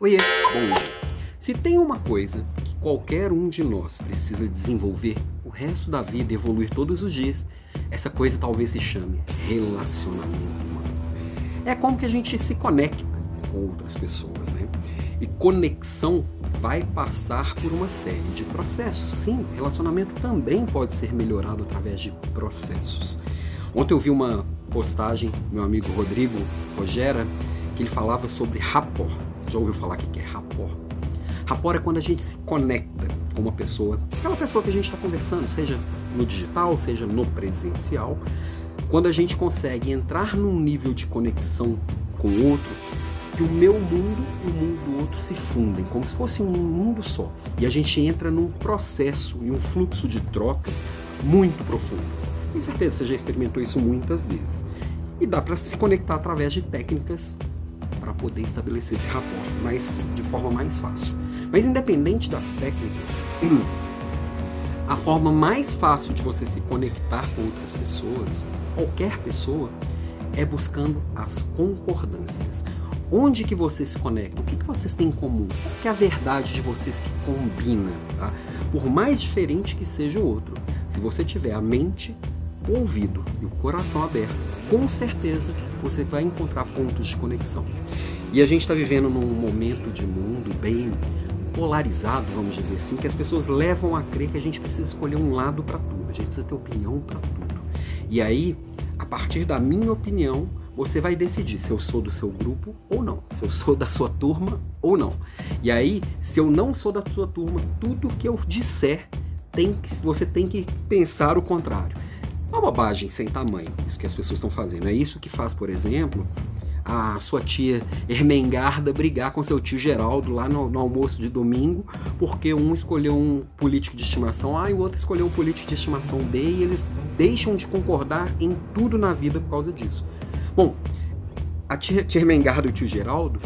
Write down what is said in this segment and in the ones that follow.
Oiê, bom dia. Se tem uma coisa que qualquer um de nós precisa desenvolver o resto da vida evoluir todos os dias, essa coisa talvez se chame relacionamento humano. É como que a gente se conecta com outras pessoas, né? E conexão vai passar por uma série de processos. Sim, relacionamento também pode ser melhorado através de processos. Ontem eu vi uma postagem, meu amigo Rodrigo Rogera, que ele falava sobre rapport. Já ouviu falar o que é rapport? Rapport é quando a gente se conecta com uma pessoa, aquela pessoa que a gente está conversando, seja no digital, seja no presencial, quando a gente consegue entrar num nível de conexão com o outro, que o meu mundo e o mundo do outro se fundem, como se fosse um mundo só. E a gente entra num processo e um fluxo de trocas muito profundo. Com certeza você já experimentou isso muitas vezes. E dá para se conectar através de técnicas para poder estabelecer esse rapport mas de forma mais fácil. Mas independente das técnicas, a forma mais fácil de você se conectar com outras pessoas, qualquer pessoa, é buscando as concordâncias. Onde que vocês se conectam? O que, que vocês têm em comum? Qual que é a verdade de vocês que combina? Tá? Por mais diferente que seja o outro, se você tiver a mente, o ouvido e o coração aberto, com certeza você vai encontrar pontos de conexão. E a gente está vivendo num momento de mundo bem polarizado, vamos dizer assim, que as pessoas levam a crer que a gente precisa escolher um lado para tudo, a gente precisa ter opinião para tudo. E aí, a partir da minha opinião, você vai decidir se eu sou do seu grupo ou não, se eu sou da sua turma ou não. E aí, se eu não sou da sua turma, tudo que eu disser tem que, você tem que pensar o contrário. Uma bobagem sem tamanho, isso que as pessoas estão fazendo. É isso que faz, por exemplo, a sua tia Ermengarda brigar com seu tio Geraldo lá no, no, almoço de domingo, porque um escolheu um político de estimação A e o outro escolheu um político de estimação B e eles deixam de concordar em tudo na vida por causa disso. Bom, a tia, tia Ermengarda e o tio Geraldo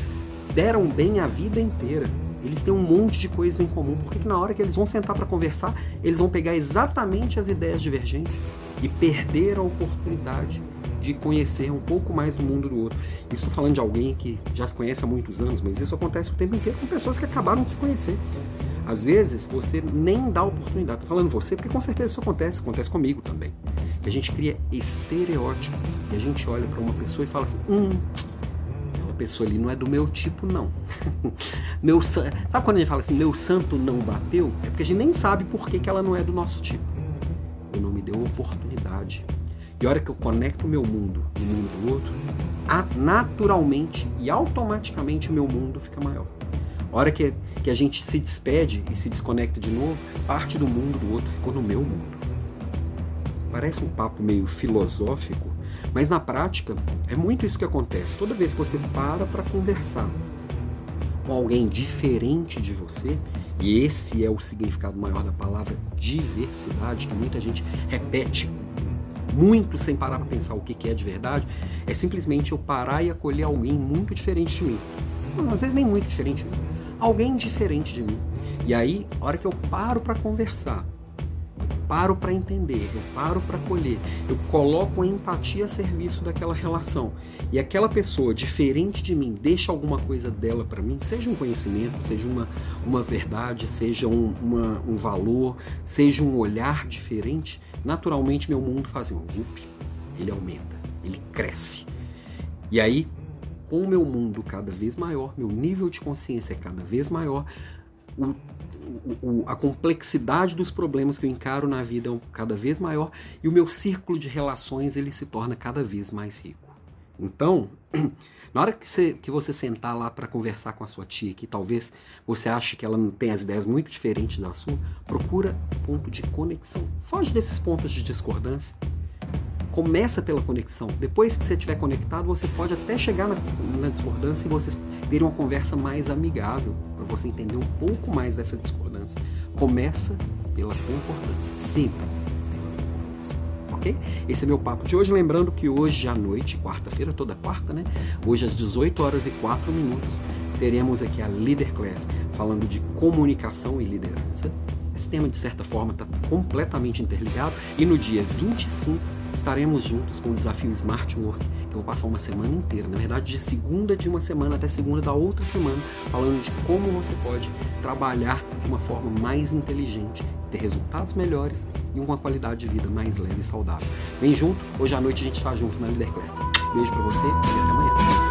deram bem a vida inteira. Eles têm um monte de coisas em comum, porque na hora que eles vão sentar para conversar, eles vão pegar exatamente as ideias divergentes e perder a oportunidade de conhecer um pouco mais do mundo do outro. Estou falando de alguém que já se conhece há muitos anos, mas isso acontece o tempo inteiro com pessoas que acabaram de se conhecer. Às vezes você nem dá oportunidade. Estou falando você porque com certeza isso acontece, acontece comigo também. Que a gente cria estereótipos e a gente olha para uma pessoa e fala assim: hum, pessoa ali não é do meu tipo, não. meu Sabe quando a gente fala assim, meu santo não bateu? É porque a gente nem sabe por que, que ela não é do nosso tipo. Eu não me deu oportunidade e a hora que eu conecto o meu mundo e o mundo do outro, naturalmente e automaticamente o meu mundo fica maior. A hora que, que a gente se despede e se desconecta de novo, parte do mundo do outro ficou no meu mundo. Parece um papo meio filosófico, mas na prática é muito isso que acontece. Toda vez que você para para conversar com alguém diferente de você, e esse é o significado maior da palavra diversidade, que muita gente repete muito sem parar para pensar o que é de verdade, é simplesmente eu parar e acolher alguém muito diferente de mim. Não, às vezes nem muito diferente de mim. Alguém diferente de mim. E aí, a hora que eu paro para conversar, paro para entender, eu paro para acolher, eu coloco a empatia a serviço daquela relação. E aquela pessoa diferente de mim deixa alguma coisa dela para mim, seja um conhecimento, seja uma, uma verdade, seja um, uma, um valor, seja um olhar diferente, naturalmente meu mundo faz um loop, ele aumenta, ele cresce. E aí, com o meu mundo cada vez maior, meu nível de consciência é cada vez maior, o o, a complexidade dos problemas que eu encaro na vida é cada vez maior e o meu círculo de relações ele se torna cada vez mais rico. Então, na hora que você, que você sentar lá para conversar com a sua tia, que talvez você ache que ela não tem as ideias muito diferentes da sua, procura ponto de conexão. Foge desses pontos de discordância começa pela conexão. Depois que você estiver conectado, você pode até chegar na, na discordância e vocês terem uma conversa mais amigável, para você entender um pouco mais dessa discordância. Começa pela concordância, sempre. Ok? Esse é meu papo de hoje. Lembrando que hoje à noite, quarta-feira, toda quarta, né? Hoje às 18 horas e 4 minutos, teremos aqui a Leader Class falando de comunicação e liderança. Esse tema, de certa forma, está completamente interligado. E no dia 25 estaremos juntos com o desafio Smart Work, que eu vou passar uma semana inteira, na verdade de segunda de uma semana até segunda da outra semana, falando de como você pode trabalhar de uma forma mais inteligente, ter resultados melhores e uma qualidade de vida mais leve e saudável. Vem junto, hoje à noite a gente está junto na Leader Class. Beijo para você e até